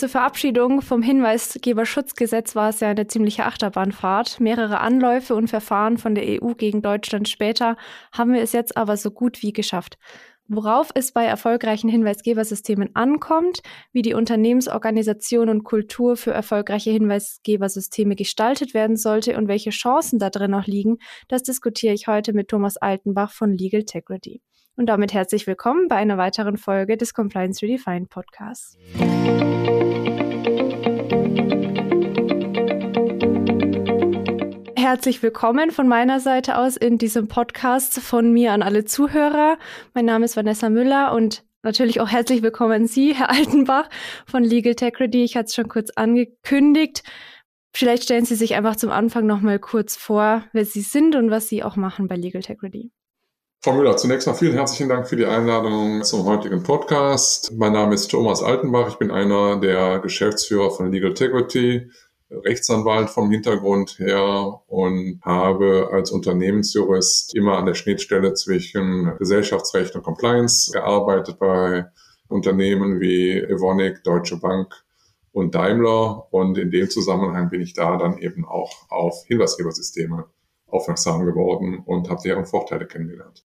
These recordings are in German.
zur Verabschiedung vom Hinweisgeberschutzgesetz war es ja eine ziemliche Achterbahnfahrt. Mehrere Anläufe und Verfahren von der EU gegen Deutschland später haben wir es jetzt aber so gut wie geschafft. Worauf es bei erfolgreichen Hinweisgebersystemen ankommt, wie die Unternehmensorganisation und Kultur für erfolgreiche Hinweisgebersysteme gestaltet werden sollte und welche Chancen da drin noch liegen, das diskutiere ich heute mit Thomas Altenbach von Legal Integrity. Und damit herzlich willkommen bei einer weiteren Folge des Compliance Redefined Podcasts. Herzlich willkommen von meiner Seite aus in diesem Podcast von mir an alle Zuhörer. Mein Name ist Vanessa Müller und natürlich auch herzlich willkommen Sie, Herr Altenbach von Legal Integrity. Ich hatte es schon kurz angekündigt. Vielleicht stellen Sie sich einfach zum Anfang noch mal kurz vor, wer Sie sind und was Sie auch machen bei Legal Integrity. Frau Müller, zunächst mal vielen herzlichen Dank für die Einladung zum heutigen Podcast. Mein Name ist Thomas Altenbach. Ich bin einer der Geschäftsführer von Legal Integrity, Rechtsanwalt vom Hintergrund her und habe als Unternehmensjurist immer an der Schnittstelle zwischen Gesellschaftsrecht und Compliance gearbeitet bei Unternehmen wie Evonik, Deutsche Bank und Daimler. Und in dem Zusammenhang bin ich da dann eben auch auf Hinweisgebersysteme aufmerksam geworden und habe deren Vorteile kennengelernt.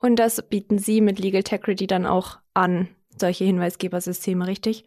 Und das bieten Sie mit Legal Integrity dann auch an, solche Hinweisgebersysteme, richtig?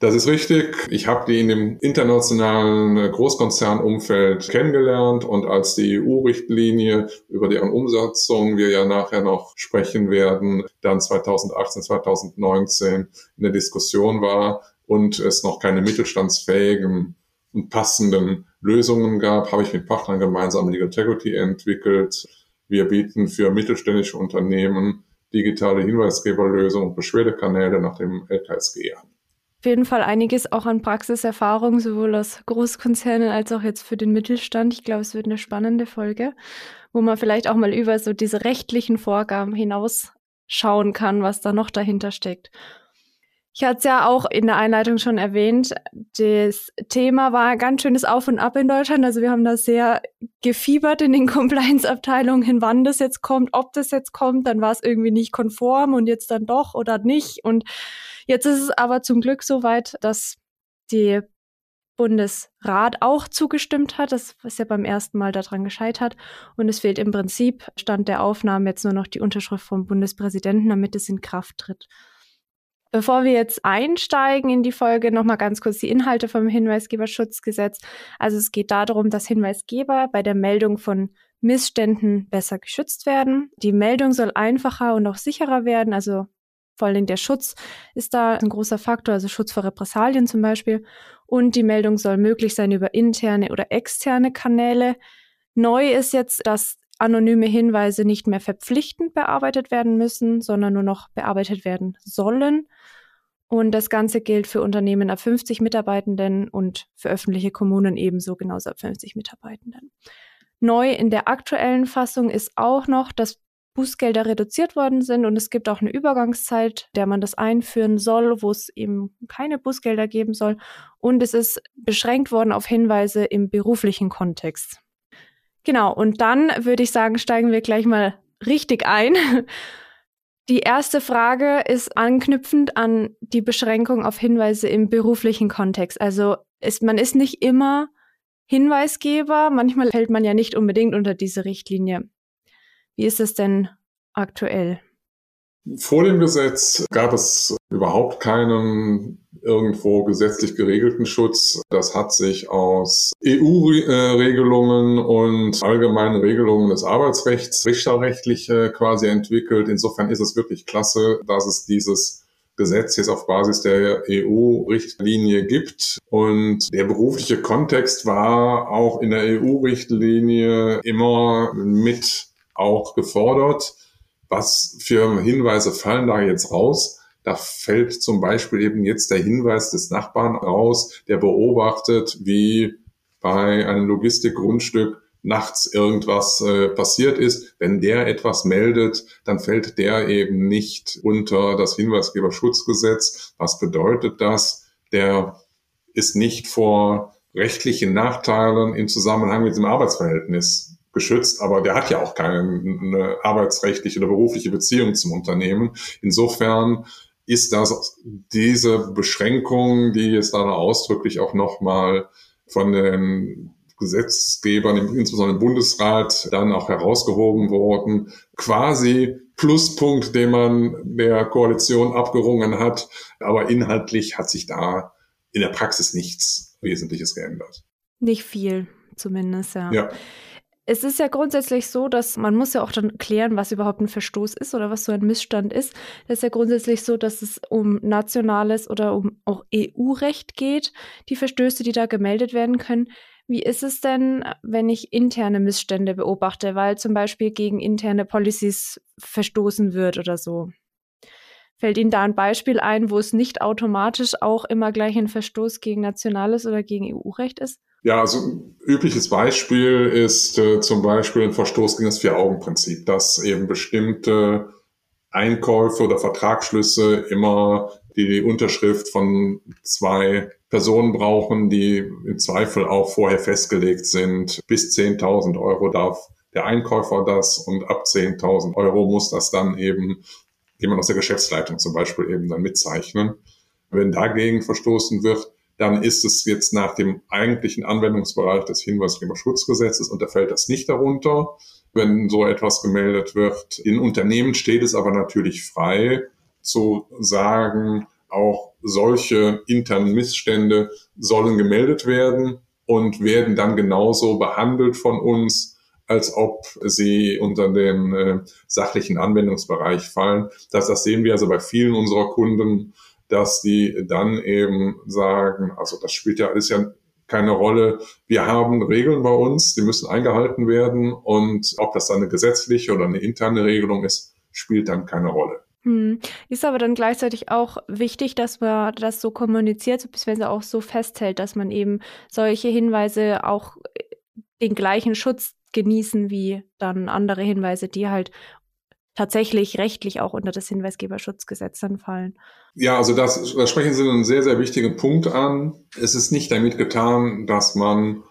Das ist richtig. Ich habe die in dem internationalen Großkonzernumfeld kennengelernt und als die EU-Richtlinie, über deren Umsetzung wir ja nachher noch sprechen werden, dann 2018, 2019 in der Diskussion war und es noch keine mittelstandsfähigen und passenden Lösungen gab, habe ich mit Partnern gemeinsam Legal Integrity entwickelt wir bieten für mittelständische Unternehmen digitale Hinweisgeberlösungen und Beschwerdekanäle nach dem LKSG an. Auf jeden Fall einiges auch an Praxiserfahrung, sowohl aus Großkonzernen als auch jetzt für den Mittelstand. Ich glaube, es wird eine spannende Folge, wo man vielleicht auch mal über so diese rechtlichen Vorgaben hinaus schauen kann, was da noch dahinter steckt. Ich hatte es ja auch in der Einleitung schon erwähnt. Das Thema war ein ganz schönes Auf und Ab in Deutschland. Also wir haben da sehr gefiebert in den Compliance-Abteilungen, wann das jetzt kommt, ob das jetzt kommt. Dann war es irgendwie nicht konform und jetzt dann doch oder nicht. Und jetzt ist es aber zum Glück so weit, dass die Bundesrat auch zugestimmt hat. Das ist ja beim ersten Mal daran gescheitert. Und es fehlt im Prinzip, Stand der Aufnahme, jetzt nur noch die Unterschrift vom Bundespräsidenten, damit es in Kraft tritt. Bevor wir jetzt einsteigen in die Folge, nochmal ganz kurz die Inhalte vom Hinweisgeberschutzgesetz. Also es geht darum, dass Hinweisgeber bei der Meldung von Missständen besser geschützt werden. Die Meldung soll einfacher und auch sicherer werden. Also vor allem der Schutz ist da ein großer Faktor, also Schutz vor Repressalien zum Beispiel. Und die Meldung soll möglich sein über interne oder externe Kanäle. Neu ist jetzt, dass anonyme Hinweise nicht mehr verpflichtend bearbeitet werden müssen, sondern nur noch bearbeitet werden sollen. Und das Ganze gilt für Unternehmen ab 50 Mitarbeitenden und für öffentliche Kommunen ebenso genauso ab 50 Mitarbeitenden. Neu in der aktuellen Fassung ist auch noch, dass Bußgelder reduziert worden sind und es gibt auch eine Übergangszeit, der man das einführen soll, wo es eben keine Bußgelder geben soll. Und es ist beschränkt worden auf Hinweise im beruflichen Kontext. Genau, und dann würde ich sagen, steigen wir gleich mal richtig ein. Die erste Frage ist anknüpfend an die Beschränkung auf Hinweise im beruflichen Kontext. Also ist, man ist nicht immer Hinweisgeber, manchmal fällt man ja nicht unbedingt unter diese Richtlinie. Wie ist es denn aktuell? Vor dem Gesetz gab es überhaupt keinen irgendwo gesetzlich geregelten Schutz. Das hat sich aus EU-Regelungen und allgemeinen Regelungen des Arbeitsrechts richterrechtlich quasi entwickelt. Insofern ist es wirklich klasse, dass es dieses Gesetz jetzt auf Basis der EU-Richtlinie gibt. Und der berufliche Kontext war auch in der EU-Richtlinie immer mit auch gefordert. Was für Hinweise fallen da jetzt raus? Da fällt zum Beispiel eben jetzt der Hinweis des Nachbarn raus, der beobachtet, wie bei einem Logistikgrundstück nachts irgendwas äh, passiert ist. Wenn der etwas meldet, dann fällt der eben nicht unter das Hinweisgeberschutzgesetz. Was bedeutet das? Der ist nicht vor rechtlichen Nachteilen im Zusammenhang mit dem Arbeitsverhältnis geschützt, aber der hat ja auch keine arbeitsrechtliche oder berufliche Beziehung zum Unternehmen. Insofern ist das diese Beschränkung, die jetzt dann ausdrücklich auch nochmal von den Gesetzgebern, insbesondere im Bundesrat, dann auch herausgehoben worden, quasi Pluspunkt, den man der Koalition abgerungen hat. Aber inhaltlich hat sich da in der Praxis nichts Wesentliches geändert. Nicht viel, zumindest, ja. ja. Es ist ja grundsätzlich so, dass man muss ja auch dann klären, was überhaupt ein Verstoß ist oder was so ein Missstand ist. Das ist ja grundsätzlich so, dass es um nationales oder um auch EU-Recht geht, die Verstöße, die da gemeldet werden können. Wie ist es denn, wenn ich interne Missstände beobachte, weil zum Beispiel gegen interne Policies verstoßen wird oder so? Fällt Ihnen da ein Beispiel ein, wo es nicht automatisch auch immer gleich ein Verstoß gegen nationales oder gegen EU-Recht ist? Ja, also übliches Beispiel ist äh, zum Beispiel ein Verstoß gegen das Vier-Augen-Prinzip, dass eben bestimmte Einkäufe oder Vertragsschlüsse immer die Unterschrift von zwei Personen brauchen, die im Zweifel auch vorher festgelegt sind. Bis 10.000 Euro darf der Einkäufer das und ab 10.000 Euro muss das dann eben jemand aus der Geschäftsleitung zum Beispiel eben dann mitzeichnen. Wenn dagegen verstoßen wird, dann ist es jetzt nach dem eigentlichen Anwendungsbereich des Hinweisgeberschutzgesetzes und da fällt das nicht darunter, wenn so etwas gemeldet wird. In Unternehmen steht es aber natürlich frei zu sagen, auch solche internen Missstände sollen gemeldet werden und werden dann genauso behandelt von uns, als ob sie unter den äh, sachlichen Anwendungsbereich fallen. Das, das sehen wir also bei vielen unserer Kunden, dass die dann eben sagen, also das spielt ja alles ja keine Rolle. Wir haben Regeln bei uns, die müssen eingehalten werden und ob das dann eine gesetzliche oder eine interne Regelung ist, spielt dann keine Rolle. Hm. Ist aber dann gleichzeitig auch wichtig, dass man das so kommuniziert, beziehungsweise auch so festhält, dass man eben solche Hinweise auch den gleichen Schutz genießen wie dann andere Hinweise, die halt tatsächlich rechtlich auch unter das Hinweisgeberschutzgesetz dann fallen. Ja, also das, da sprechen Sie einen sehr, sehr wichtigen Punkt an. Es ist nicht damit getan, dass man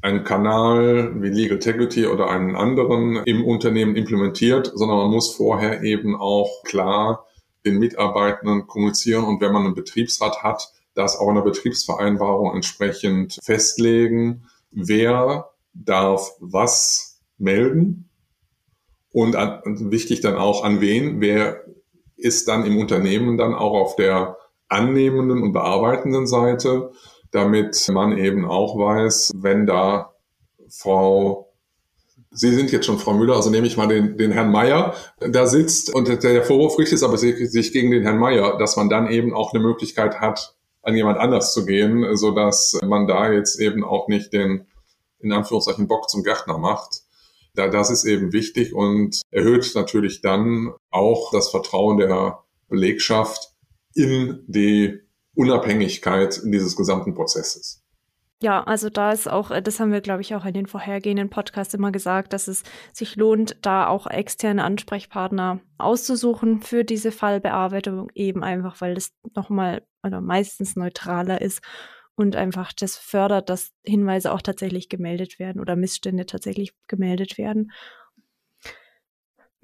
einen Kanal wie Legal Integrity oder einen anderen im Unternehmen implementiert, sondern man muss vorher eben auch klar den Mitarbeitenden kommunizieren und wenn man einen Betriebsrat hat, das auch in der Betriebsvereinbarung entsprechend festlegen, wer darf was melden und an, wichtig dann auch an wen, wer ist dann im Unternehmen dann auch auf der annehmenden und bearbeitenden Seite, damit man eben auch weiß, wenn da Frau Sie sind jetzt schon Frau Müller, also nehme ich mal den, den Herrn Meier, da sitzt und der Vorwurf richtet es aber sich gegen den Herrn Meier, dass man dann eben auch eine Möglichkeit hat, an jemand anders zu gehen, so dass man da jetzt eben auch nicht den, in Anführungszeichen, Bock zum Gärtner macht. Da, das ist eben wichtig und erhöht natürlich dann auch das Vertrauen der Belegschaft in die Unabhängigkeit dieses gesamten Prozesses. Ja, also da ist auch, das haben wir, glaube ich, auch in den vorhergehenden Podcasts immer gesagt, dass es sich lohnt, da auch externe Ansprechpartner auszusuchen für diese Fallbearbeitung, eben einfach, weil das nochmal oder meistens neutraler ist und einfach das fördert, dass Hinweise auch tatsächlich gemeldet werden oder Missstände tatsächlich gemeldet werden.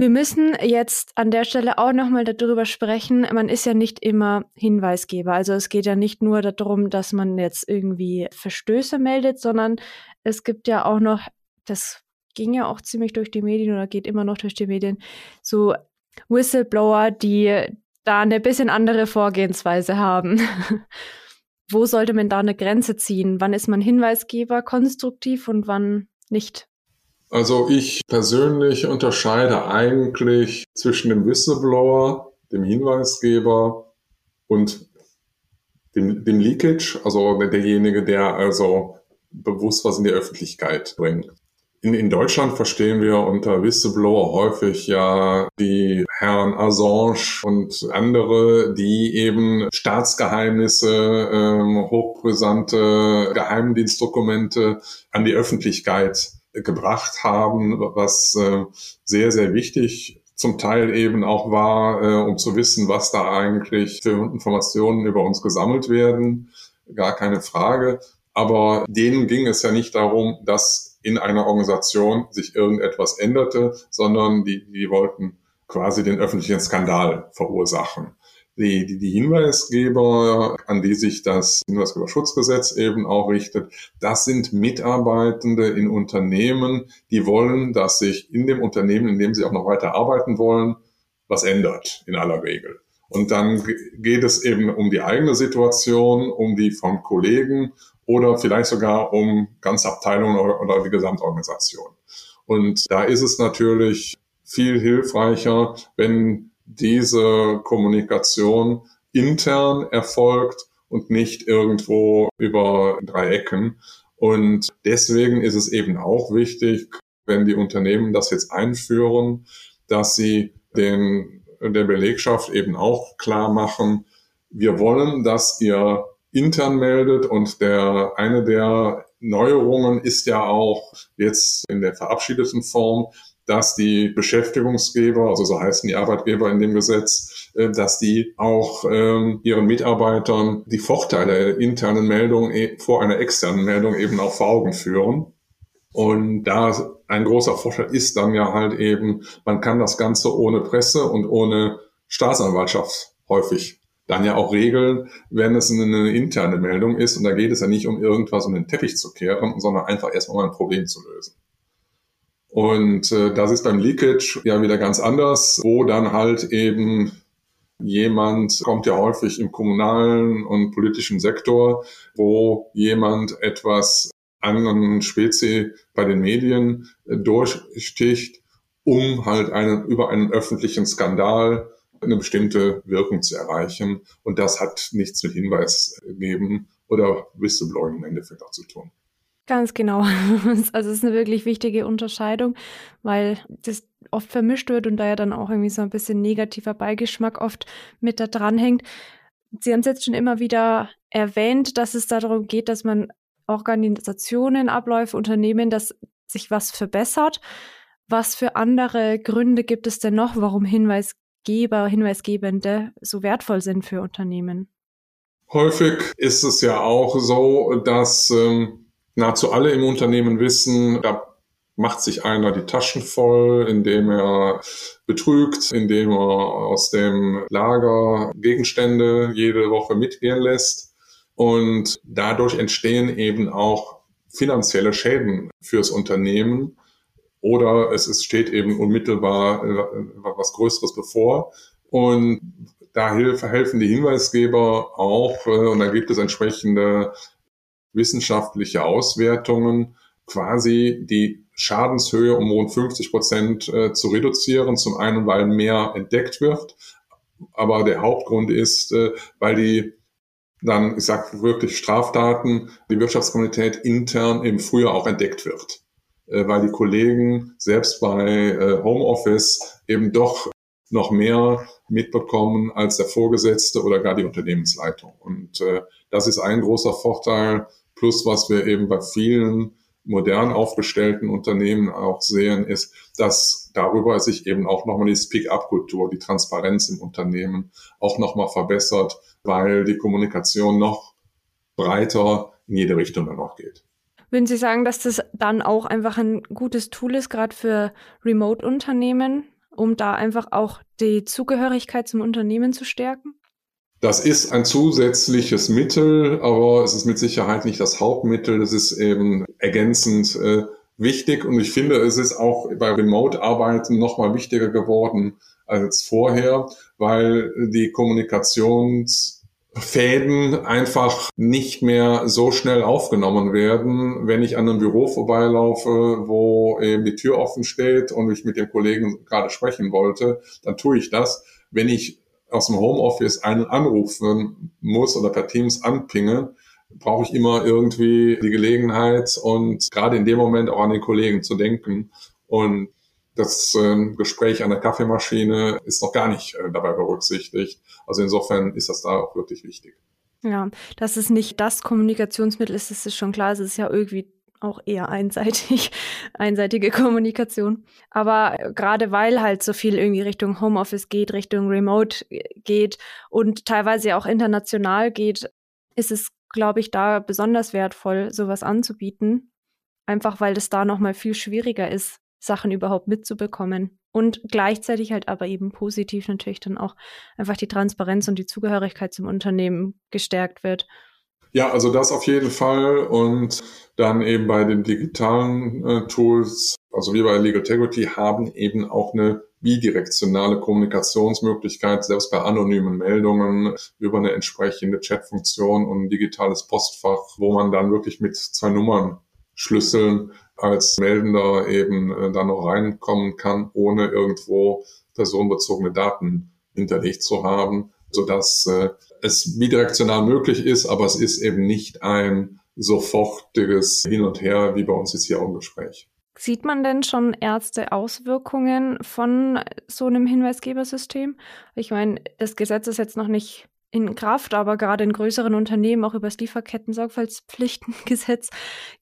Wir müssen jetzt an der Stelle auch nochmal darüber sprechen. Man ist ja nicht immer Hinweisgeber. Also es geht ja nicht nur darum, dass man jetzt irgendwie Verstöße meldet, sondern es gibt ja auch noch, das ging ja auch ziemlich durch die Medien oder geht immer noch durch die Medien, so Whistleblower, die da eine bisschen andere Vorgehensweise haben. wo sollte man da eine Grenze ziehen? Wann ist man Hinweisgeber konstruktiv und wann nicht? Also ich persönlich unterscheide eigentlich zwischen dem Whistleblower, dem Hinweisgeber und dem, dem Leakage, also derjenige, der also bewusst was in die Öffentlichkeit bringt. In, in Deutschland verstehen wir unter Whistleblower häufig ja die Herren Assange und andere, die eben Staatsgeheimnisse, ähm, hochbrisante Geheimdienstdokumente an die Öffentlichkeit gebracht haben, was äh, sehr, sehr wichtig zum Teil eben auch war, äh, um zu wissen, was da eigentlich für Informationen über uns gesammelt werden. Gar keine Frage. Aber denen ging es ja nicht darum, dass in einer Organisation sich irgendetwas änderte, sondern die, die wollten quasi den öffentlichen Skandal verursachen. die, die, die Hinweisgeber, an die sich das Hinweisgeberschutzgesetz eben auch richtet, das sind Mitarbeitende in Unternehmen, die wollen, dass sich in dem Unternehmen, in dem sie auch noch weiter arbeiten wollen, was ändert in aller Regel. Und dann geht es eben um die eigene Situation, um die vom Kollegen oder vielleicht sogar um ganze Abteilungen oder, die Gesamtorganisation. Und da ist es natürlich viel hilfreicher, wenn diese Kommunikation intern erfolgt und nicht irgendwo über drei Ecken. Und deswegen ist es eben auch wichtig, wenn die Unternehmen das jetzt einführen, dass sie den, der Belegschaft eben auch klar machen, wir wollen, dass ihr intern meldet und der, eine der Neuerungen ist ja auch jetzt in der verabschiedeten Form, dass die Beschäftigungsgeber, also so heißen die Arbeitgeber in dem Gesetz, äh, dass die auch ähm, ihren Mitarbeitern die Vorteile der internen Meldung e, vor einer externen Meldung eben auch vor Augen führen. Und da ein großer Vorteil ist dann ja halt eben, man kann das Ganze ohne Presse und ohne Staatsanwaltschaft häufig dann ja auch regeln, wenn es eine interne Meldung ist. Und da geht es ja nicht um irgendwas um den Teppich zu kehren, sondern einfach erstmal ein Problem zu lösen. Und äh, das ist beim Leakage ja wieder ganz anders, wo dann halt eben jemand kommt ja häufig im kommunalen und politischen Sektor, wo jemand etwas anderen Spezi bei den Medien äh, durchsticht, um halt einen, über einen öffentlichen Skandal eine bestimmte Wirkung zu erreichen. Und das hat nichts mit Hinweis geben oder Whistleblowing im Endeffekt auch zu tun. Ganz genau. Also es ist eine wirklich wichtige Unterscheidung, weil das oft vermischt wird und da ja dann auch irgendwie so ein bisschen negativer Beigeschmack oft mit da dran hängt. Sie haben es jetzt schon immer wieder erwähnt, dass es darum geht, dass man Organisationen, Abläufe, Unternehmen, dass sich was verbessert. Was für andere Gründe gibt es denn noch, warum Hinweisgeber, Hinweisgebende so wertvoll sind für Unternehmen? Häufig ist es ja auch so, dass ähm, nahezu alle im Unternehmen wissen, da macht sich einer die Taschen voll, indem er betrügt, indem er aus dem Lager Gegenstände jede Woche mitgehen lässt. Und dadurch entstehen eben auch finanzielle Schäden fürs Unternehmen oder es, es steht eben unmittelbar äh, was Größeres bevor. Und da helfen die Hinweisgeber auch, äh, und da gibt es entsprechende wissenschaftliche Auswertungen quasi die Schadenshöhe um rund 50 Prozent äh, zu reduzieren. Zum einen, weil mehr entdeckt wird, aber der Hauptgrund ist, weil die dann, ich sage wirklich Straftaten, die Wirtschaftskommunität intern eben früher auch entdeckt wird, äh, weil die Kollegen selbst bei äh, Homeoffice eben doch noch mehr mitbekommen als der Vorgesetzte oder gar die Unternehmensleitung. Und äh, das ist ein großer Vorteil Plus, was wir eben bei vielen modern aufgestellten Unternehmen auch sehen, ist, dass darüber sich eben auch nochmal die Speak-up-Kultur, die Transparenz im Unternehmen auch nochmal verbessert, weil die Kommunikation noch breiter in jede Richtung dann auch geht. Würden Sie sagen, dass das dann auch einfach ein gutes Tool ist, gerade für Remote-Unternehmen, um da einfach auch die Zugehörigkeit zum Unternehmen zu stärken? Das ist ein zusätzliches Mittel, aber es ist mit Sicherheit nicht das Hauptmittel. Das ist eben ergänzend äh, wichtig und ich finde, es ist auch bei Remote-Arbeiten nochmal wichtiger geworden als vorher, weil die Kommunikationsfäden einfach nicht mehr so schnell aufgenommen werden. Wenn ich an einem Büro vorbeilaufe, wo eben die Tür offen steht und ich mit dem Kollegen gerade sprechen wollte, dann tue ich das. Wenn ich aus dem Homeoffice einen anrufen muss oder per Teams anpinge, brauche ich immer irgendwie die Gelegenheit und gerade in dem Moment auch an den Kollegen zu denken. Und das äh, Gespräch an der Kaffeemaschine ist noch gar nicht äh, dabei berücksichtigt. Also insofern ist das da auch wirklich wichtig. Ja, dass es nicht das Kommunikationsmittel ist, das ist schon klar. Es ist ja irgendwie auch eher einseitig, einseitige Kommunikation. Aber äh, gerade weil halt so viel irgendwie Richtung Homeoffice geht, Richtung Remote äh, geht und teilweise auch international geht, ist es, glaube ich, da besonders wertvoll, sowas anzubieten. Einfach weil es da nochmal viel schwieriger ist, Sachen überhaupt mitzubekommen. Und gleichzeitig halt aber eben positiv natürlich dann auch einfach die Transparenz und die Zugehörigkeit zum Unternehmen gestärkt wird. Ja, also das auf jeden Fall. Und dann eben bei den digitalen äh, Tools, also wir bei Legal Integrity haben eben auch eine bidirektionale Kommunikationsmöglichkeit, selbst bei anonymen Meldungen über eine entsprechende Chatfunktion und ein digitales Postfach, wo man dann wirklich mit zwei Nummern Schlüsseln als Meldender eben äh, dann noch reinkommen kann, ohne irgendwo personenbezogene Daten hinterlegt zu haben, sodass äh, es bidirektional möglich ist, aber es ist eben nicht ein sofortiges Hin und Her wie bei uns jetzt hier auch im Gespräch. Sieht man denn schon erste Auswirkungen von so einem Hinweisgebersystem? Ich meine, das Gesetz ist jetzt noch nicht in Kraft, aber gerade in größeren Unternehmen, auch über das Lieferketten-Sorgfaltspflichtengesetz,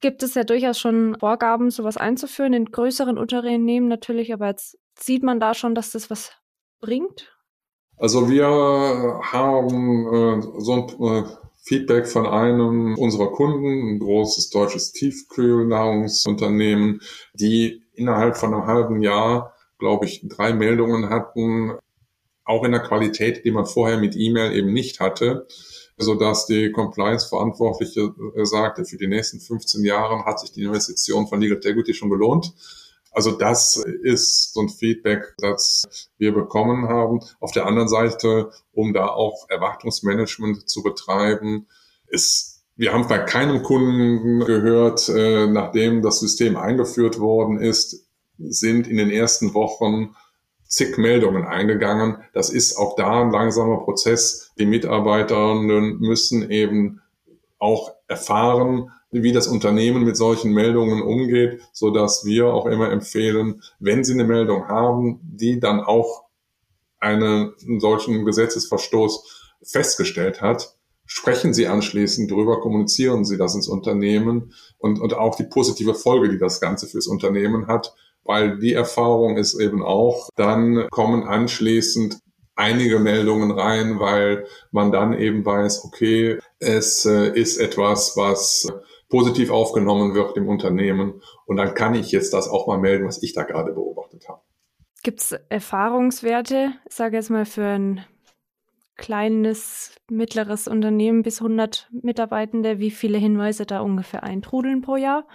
gibt es ja durchaus schon Vorgaben, sowas einzuführen. In größeren Unternehmen natürlich, aber jetzt sieht man da schon, dass das was bringt? Also wir haben äh, so ein äh, Feedback von einem unserer Kunden, ein großes deutsches Tiefkühlnahrungsunternehmen, die innerhalb von einem halben Jahr, glaube ich, drei Meldungen hatten, auch in der Qualität, die man vorher mit E-Mail eben nicht hatte, so dass die Compliance-Verantwortliche äh, sagte, für die nächsten 15 Jahre hat sich die Investition von Legal Integrity schon gelohnt. Also das ist so ein Feedback, das wir bekommen haben. Auf der anderen Seite, um da auch Erwartungsmanagement zu betreiben, ist wir haben bei keinem Kunden gehört, äh, nachdem das System eingeführt worden ist, sind in den ersten Wochen zig Meldungen eingegangen. Das ist auch da ein langsamer Prozess. Die Mitarbeiterinnen müssen eben auch erfahren, wie das Unternehmen mit solchen Meldungen umgeht, so dass wir auch immer empfehlen, wenn Sie eine Meldung haben, die dann auch einen solchen Gesetzesverstoß festgestellt hat, sprechen Sie anschließend drüber, kommunizieren Sie das ins Unternehmen und, und auch die positive Folge, die das Ganze fürs Unternehmen hat, weil die Erfahrung ist eben auch, dann kommen anschließend einige Meldungen rein, weil man dann eben weiß, okay, es äh, ist etwas, was positiv aufgenommen wird im Unternehmen und dann kann ich jetzt das auch mal melden, was ich da gerade beobachtet habe. Gibt es Erfahrungswerte, ich sage jetzt mal für ein kleines, mittleres Unternehmen bis 100 Mitarbeitende, wie viele Hinweise da ungefähr eintrudeln pro Jahr?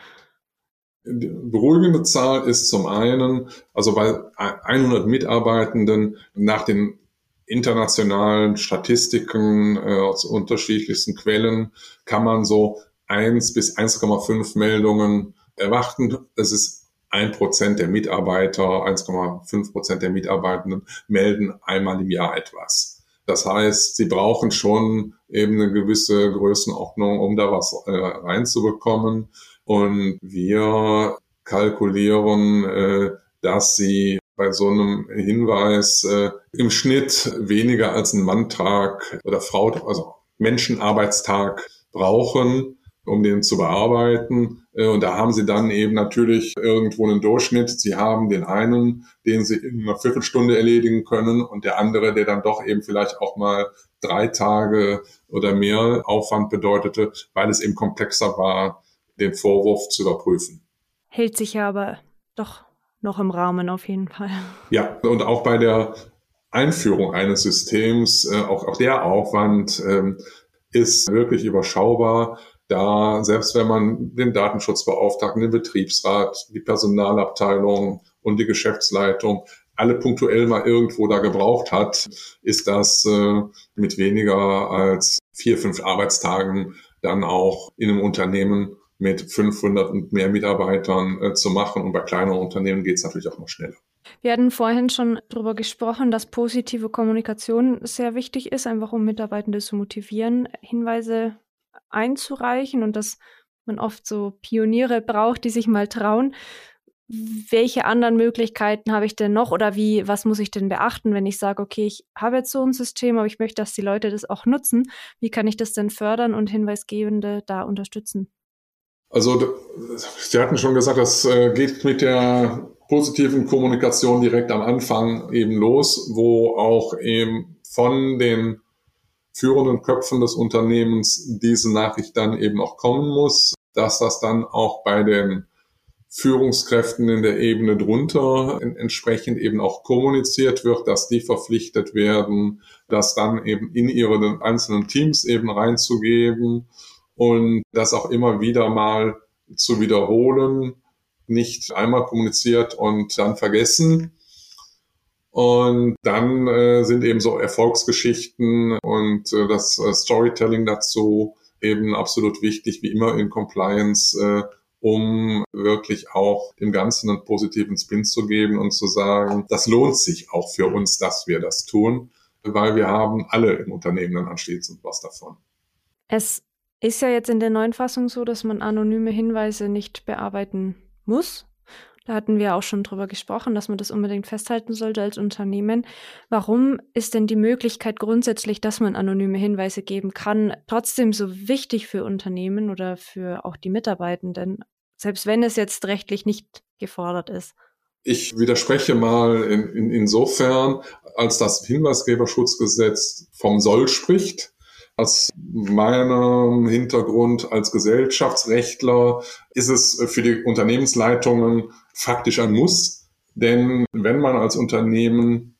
Die beruhigende Zahl ist zum einen, also bei 100 Mitarbeitenden nach den internationalen Statistiken äh, aus unterschiedlichsten Quellen kann man so 1 bis 1,5 Meldungen erwarten. Es ist ein Prozent der Mitarbeiter, 1,5 Prozent der Mitarbeitenden melden einmal im Jahr etwas. Das heißt, sie brauchen schon eben eine gewisse Größenordnung, um da was äh, reinzubekommen. Und wir kalkulieren, äh, dass sie bei so einem Hinweis äh, im Schnitt weniger als einen Manntag oder Frau, also Menschenarbeitstag brauchen, um den zu bearbeiten. Äh, und da haben sie dann eben natürlich irgendwo einen Durchschnitt. Sie haben den einen, den sie in einer Viertelstunde erledigen können und der andere, der dann doch eben vielleicht auch mal drei Tage oder mehr Aufwand bedeutete, weil es eben komplexer war, den Vorwurf zu überprüfen. Hält sich ja aber doch noch im Rahmen auf jeden Fall. Ja, und auch bei der Einführung eines Systems, äh, auch, auch der Aufwand ähm, ist wirklich überschaubar. Da, selbst wenn man den Datenschutzbeauftragten, den Betriebsrat, die Personalabteilung und die Geschäftsleitung alle punktuell mal irgendwo da gebraucht hat, ist das äh, mit weniger als vier, fünf Arbeitstagen dann auch in einem Unternehmen mit 500 und mehr Mitarbeitern äh, zu machen. Und bei kleineren Unternehmen geht es natürlich auch noch schneller. Wir hatten vorhin schon darüber gesprochen, dass positive Kommunikation sehr wichtig ist, einfach um Mitarbeitende zu motivieren, Hinweise einzureichen und dass man oft so Pioniere braucht, die sich mal trauen. Welche anderen Möglichkeiten habe ich denn noch oder wie, was muss ich denn beachten, wenn ich sage, okay, ich habe jetzt so ein System, aber ich möchte, dass die Leute das auch nutzen. Wie kann ich das denn fördern und Hinweisgebende da unterstützen? Also, Sie hatten schon gesagt, das äh, geht mit der positiven Kommunikation direkt am Anfang eben los, wo auch eben von den führenden Köpfen des Unternehmens diese Nachricht dann eben auch kommen muss, dass das dann auch bei den Führungskräften in der Ebene drunter entsprechend eben auch kommuniziert wird, dass die verpflichtet werden, das dann eben in ihre einzelnen Teams eben reinzugeben und das auch immer wieder mal zu wiederholen, nicht einmal kommuniziert und dann vergessen. Und dann äh, sind eben so Erfolgsgeschichten und äh, das äh, Storytelling dazu eben absolut wichtig, wie immer in Compliance, äh, um wirklich auch dem Ganzen einen positiven Spin zu geben und zu sagen, das lohnt sich auch für uns, dass wir das tun, weil wir haben alle im Unternehmen dann anschließend was davon. Es ist ja jetzt in der neuen Fassung so, dass man anonyme Hinweise nicht bearbeiten muss. Da hatten wir auch schon drüber gesprochen, dass man das unbedingt festhalten sollte als Unternehmen. Warum ist denn die Möglichkeit grundsätzlich, dass man anonyme Hinweise geben kann, trotzdem so wichtig für Unternehmen oder für auch die Mitarbeitenden, selbst wenn es jetzt rechtlich nicht gefordert ist? Ich widerspreche mal in, in, insofern, als das Hinweisgeberschutzgesetz vom Soll spricht aus meinem Hintergrund als Gesellschaftsrechtler ist es für die Unternehmensleitungen faktisch ein Muss. Denn wenn man als Unternehmen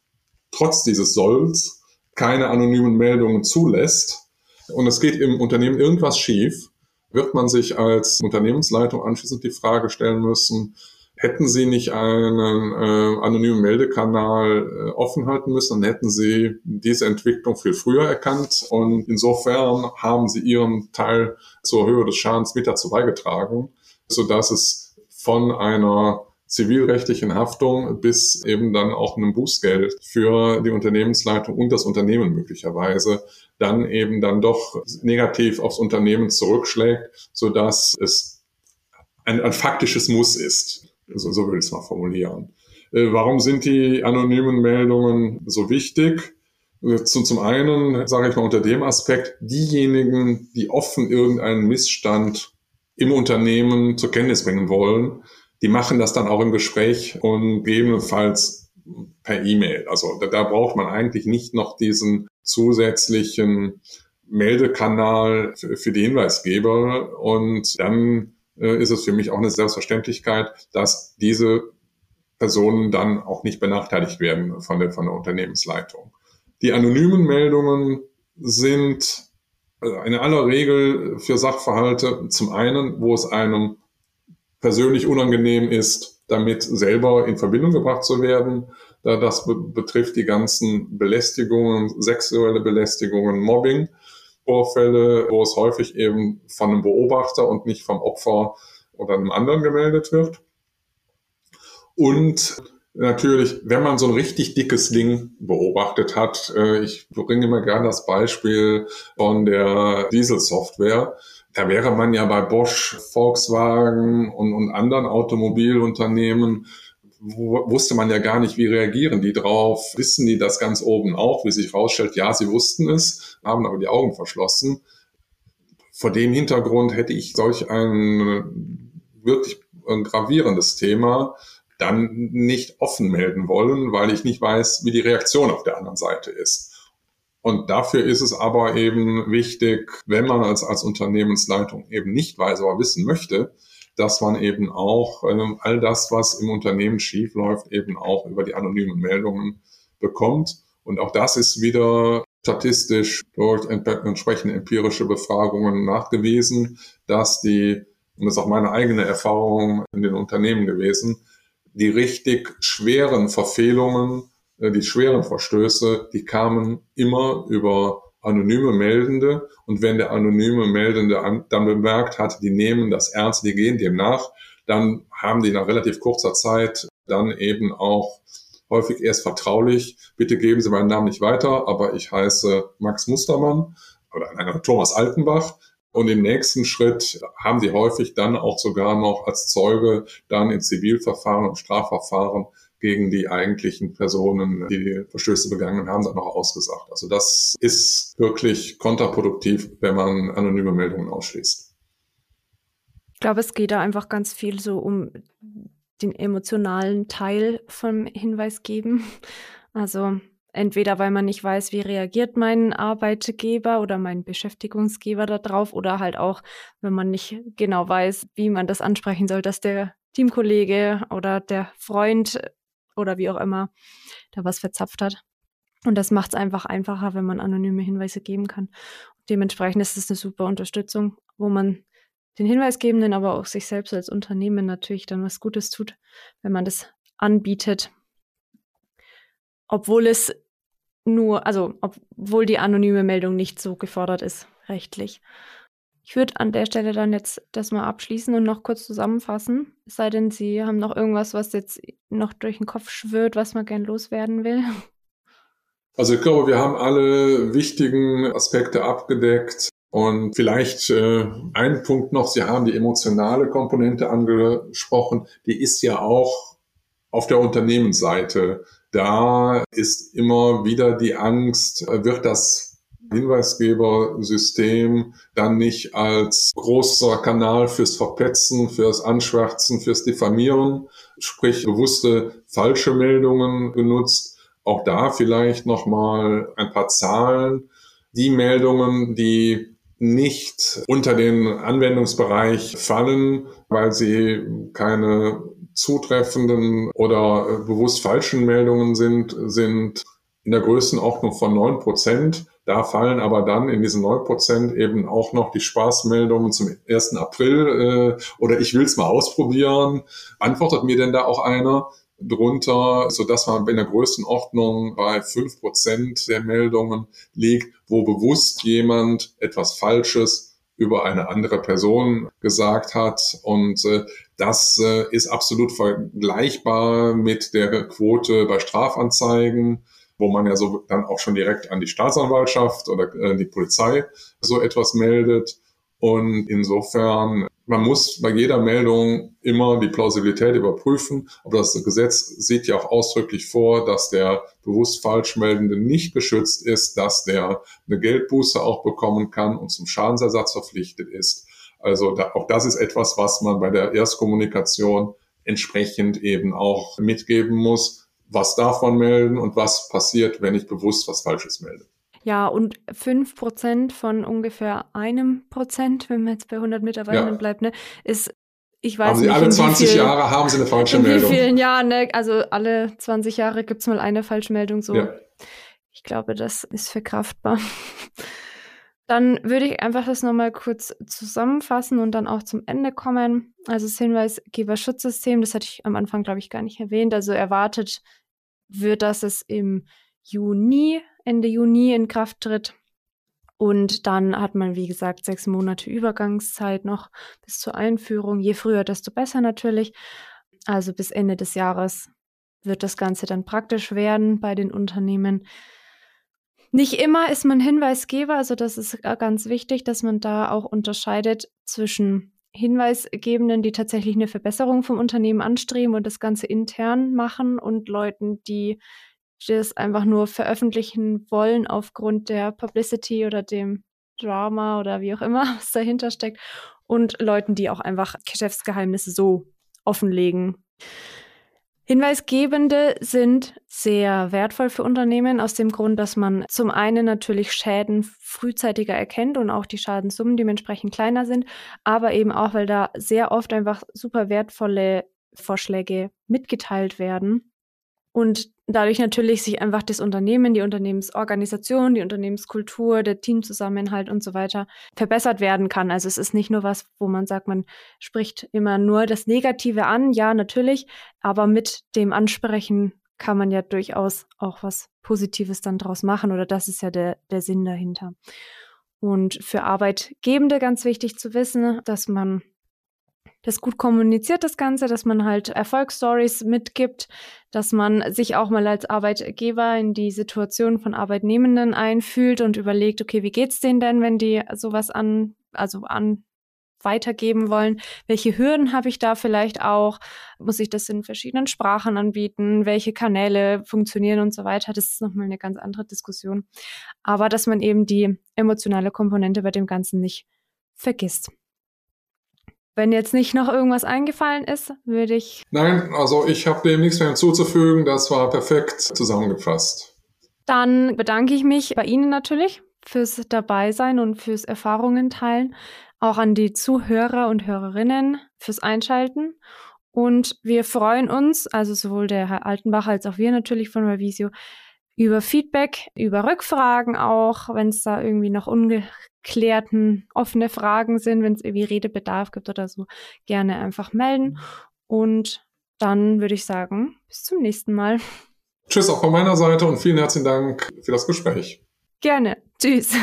trotz dieses Solls keine anonymen Meldungen zulässt und es geht im Unternehmen irgendwas schief, wird man sich als Unternehmensleitung anschließend die Frage stellen müssen, Hätten Sie nicht einen äh, anonymen Meldekanal äh, offen halten müssen, dann hätten Sie diese Entwicklung viel früher erkannt. Und insofern haben Sie Ihren Teil zur Höhe des Schadens mit dazu beigetragen, sodass es von einer zivilrechtlichen Haftung bis eben dann auch einem Bußgeld für die Unternehmensleitung und das Unternehmen möglicherweise dann eben dann doch negativ aufs Unternehmen zurückschlägt, sodass es ein, ein faktisches Muss ist. So, so will ich es mal formulieren. Äh, warum sind die anonymen Meldungen so wichtig? Äh, zum, zum einen sage ich mal unter dem Aspekt, diejenigen, die offen irgendeinen Missstand im Unternehmen zur Kenntnis bringen wollen, die machen das dann auch im Gespräch und gegebenenfalls per E-Mail. Also da, da braucht man eigentlich nicht noch diesen zusätzlichen Meldekanal für, für die Hinweisgeber und dann äh, ist es für mich auch eine Selbstverständlichkeit, dass diese Personen dann auch nicht benachteiligt werden von der, von der Unternehmensleitung. Die anonymen Meldungen sind äh, in aller Regel für Sachverhalte zum einen, wo es einem persönlich unangenehm ist, damit selber in Verbindung gebracht zu werden. Das betrifft die ganzen Belästigungen, sexuelle Belästigungen, Mobbing. Vorfälle, wo es häufig eben von einem Beobachter und nicht vom Opfer oder einem anderen gemeldet wird. Und natürlich, wenn man so ein richtig dickes Ding beobachtet hat, äh, ich bringe immer gerne das Beispiel von der Dieselsoftware. Da wäre man ja bei Bosch, Volkswagen und, und anderen Automobilunternehmen wusste man ja gar nicht, wie reagieren die drauf. Wissen die das ganz oben auch, wie sich rausstellt? Ja, sie wussten es, haben aber die Augen verschlossen. Vor dem Hintergrund hätte ich solch ein wirklich gravierendes Thema dann nicht offen melden wollen, weil ich nicht weiß, wie die Reaktion auf der anderen Seite ist. Und dafür ist es aber eben wichtig, wenn man als, als Unternehmensleitung eben nicht weiß, aber wissen möchte, dass man eben auch äh, all das, was im Unternehmen schief läuft, eben auch über die anonymen Meldungen bekommt. Und auch das ist wieder statistisch durch entsprechende empirische Befragungen nachgewiesen, dass die, und das ist auch meine eigene Erfahrung in den Unternehmen gewesen, die richtig schweren Verfehlungen, äh, die schweren Verstöße, die kamen immer über anonyme Meldende. Und wenn der anonyme Meldende dann bemerkt hat, die nehmen das ernst, die gehen dem nach, dann haben die nach relativ kurzer Zeit dann eben auch häufig erst vertraulich, bitte geben Sie meinen Namen nicht weiter, aber ich heiße Max Mustermann oder Thomas Altenbach. Und im nächsten Schritt haben die häufig dann auch sogar noch als Zeuge dann in Zivilverfahren und Strafverfahren gegen die eigentlichen Personen, die die Verstöße begangen haben, dann noch ausgesagt. Also das ist wirklich kontraproduktiv, wenn man anonyme Meldungen ausschließt. Ich glaube, es geht da einfach ganz viel so um den emotionalen Teil vom Hinweis geben. Also entweder weil man nicht weiß, wie reagiert mein Arbeitgeber oder mein Beschäftigungsgeber darauf oder halt auch, wenn man nicht genau weiß, wie man das ansprechen soll, dass der Teamkollege oder der Freund oder wie auch immer da was verzapft hat. Und das macht es einfach einfacher, wenn man anonyme Hinweise geben kann. Dementsprechend ist es eine super Unterstützung, wo man den Hinweisgebenden, aber auch sich selbst als Unternehmen natürlich dann was Gutes tut, wenn man das anbietet. Obwohl es nur, also obwohl die anonyme Meldung nicht so gefordert ist, rechtlich. Ich würde an der Stelle dann jetzt das mal abschließen und noch kurz zusammenfassen. Es sei denn, Sie haben noch irgendwas, was jetzt noch durch den Kopf schwirrt, was man gern loswerden will. Also ich glaube, wir haben alle wichtigen Aspekte abgedeckt. Und vielleicht äh, ein Punkt noch, Sie haben die emotionale Komponente angesprochen, die ist ja auch auf der Unternehmensseite. Da ist immer wieder die Angst, wird das Hinweisgebersystem dann nicht als großer Kanal fürs Verpetzen, fürs Anschwärzen, fürs Diffamieren, sprich bewusste falsche Meldungen genutzt. Auch da vielleicht nochmal ein paar Zahlen. Die Meldungen, die nicht unter den Anwendungsbereich fallen, weil sie keine zutreffenden oder bewusst falschen Meldungen sind, sind in der Größenordnung von neun Prozent. Da fallen aber dann in diesen neun Prozent eben auch noch die Spaßmeldungen zum 1. April äh, oder ich will es mal ausprobieren. Antwortet mir denn da auch einer? drunter, so dass man in der Größenordnung bei fünf Prozent der Meldungen liegt, wo bewusst jemand etwas Falsches über eine andere Person gesagt hat. Und äh, das äh, ist absolut vergleichbar mit der Quote bei Strafanzeigen, wo man ja so dann auch schon direkt an die Staatsanwaltschaft oder äh, die Polizei so etwas meldet. Und insofern man muss bei jeder Meldung immer die Plausibilität überprüfen. Aber das Gesetz sieht ja auch ausdrücklich vor, dass der bewusst Falschmeldende nicht geschützt ist, dass der eine Geldbuße auch bekommen kann und zum Schadensersatz verpflichtet ist. Also da, auch das ist etwas, was man bei der Erstkommunikation entsprechend eben auch mitgeben muss. Was davon melden und was passiert, wenn ich bewusst was Falsches melde. Ja, und fünf Prozent von ungefähr einem Prozent, wenn man jetzt bei 100 Mitarbeitern ja. bleibt, ne, ist ich weiß haben Sie nicht, alle 20 viel, Jahre haben Sie eine falsche in Meldung. In vielen Jahren, ne? Also alle 20 Jahre gibt's mal eine Falschmeldung so. Ja. Ich glaube, das ist verkraftbar. Dann würde ich einfach das nochmal kurz zusammenfassen und dann auch zum Ende kommen. Also das Hinweisgeberschutzsystem, das hatte ich am Anfang, glaube ich, gar nicht erwähnt. Also erwartet wird, dass es im Juni Ende Juni in Kraft tritt. Und dann hat man, wie gesagt, sechs Monate Übergangszeit noch bis zur Einführung. Je früher, desto besser natürlich. Also bis Ende des Jahres wird das Ganze dann praktisch werden bei den Unternehmen. Nicht immer ist man Hinweisgeber, also das ist ganz wichtig, dass man da auch unterscheidet zwischen Hinweisgebenden, die tatsächlich eine Verbesserung vom Unternehmen anstreben und das Ganze intern machen und Leuten, die das einfach nur veröffentlichen wollen aufgrund der Publicity oder dem Drama oder wie auch immer, was dahinter steckt. Und Leuten, die auch einfach Geschäftsgeheimnisse so offenlegen. Hinweisgebende sind sehr wertvoll für Unternehmen aus dem Grund, dass man zum einen natürlich Schäden frühzeitiger erkennt und auch die Schadenssummen dementsprechend kleiner sind, aber eben auch, weil da sehr oft einfach super wertvolle Vorschläge mitgeteilt werden und dadurch natürlich sich einfach das Unternehmen, die Unternehmensorganisation, die Unternehmenskultur, der Teamzusammenhalt und so weiter verbessert werden kann. Also es ist nicht nur was, wo man sagt, man spricht immer nur das Negative an, ja, natürlich, aber mit dem Ansprechen kann man ja durchaus auch was Positives dann draus machen oder das ist ja der, der Sinn dahinter. Und für Arbeitgebende ganz wichtig zu wissen, dass man das gut kommuniziert, das Ganze, dass man halt Erfolgsstories mitgibt, dass man sich auch mal als Arbeitgeber in die Situation von Arbeitnehmenden einfühlt und überlegt, okay, wie geht's denen denn, wenn die sowas an, also an weitergeben wollen? Welche Hürden habe ich da vielleicht auch? Muss ich das in verschiedenen Sprachen anbieten? Welche Kanäle funktionieren und so weiter? Das ist nochmal eine ganz andere Diskussion. Aber dass man eben die emotionale Komponente bei dem Ganzen nicht vergisst. Wenn jetzt nicht noch irgendwas eingefallen ist, würde ich. Nein, also ich habe dem nichts mehr hinzuzufügen. Das war perfekt zusammengefasst. Dann bedanke ich mich bei Ihnen natürlich fürs Dabeisein und fürs Erfahrungen teilen. Auch an die Zuhörer und Hörerinnen fürs Einschalten. Und wir freuen uns, also sowohl der Herr Altenbach als auch wir natürlich von Revisio, über Feedback, über Rückfragen auch, wenn es da irgendwie noch ungeklärten, offene Fragen sind, wenn es irgendwie Redebedarf gibt oder so, gerne einfach melden. Und dann würde ich sagen, bis zum nächsten Mal. Tschüss auch von meiner Seite und vielen herzlichen Dank für das Gespräch. Gerne. Tschüss.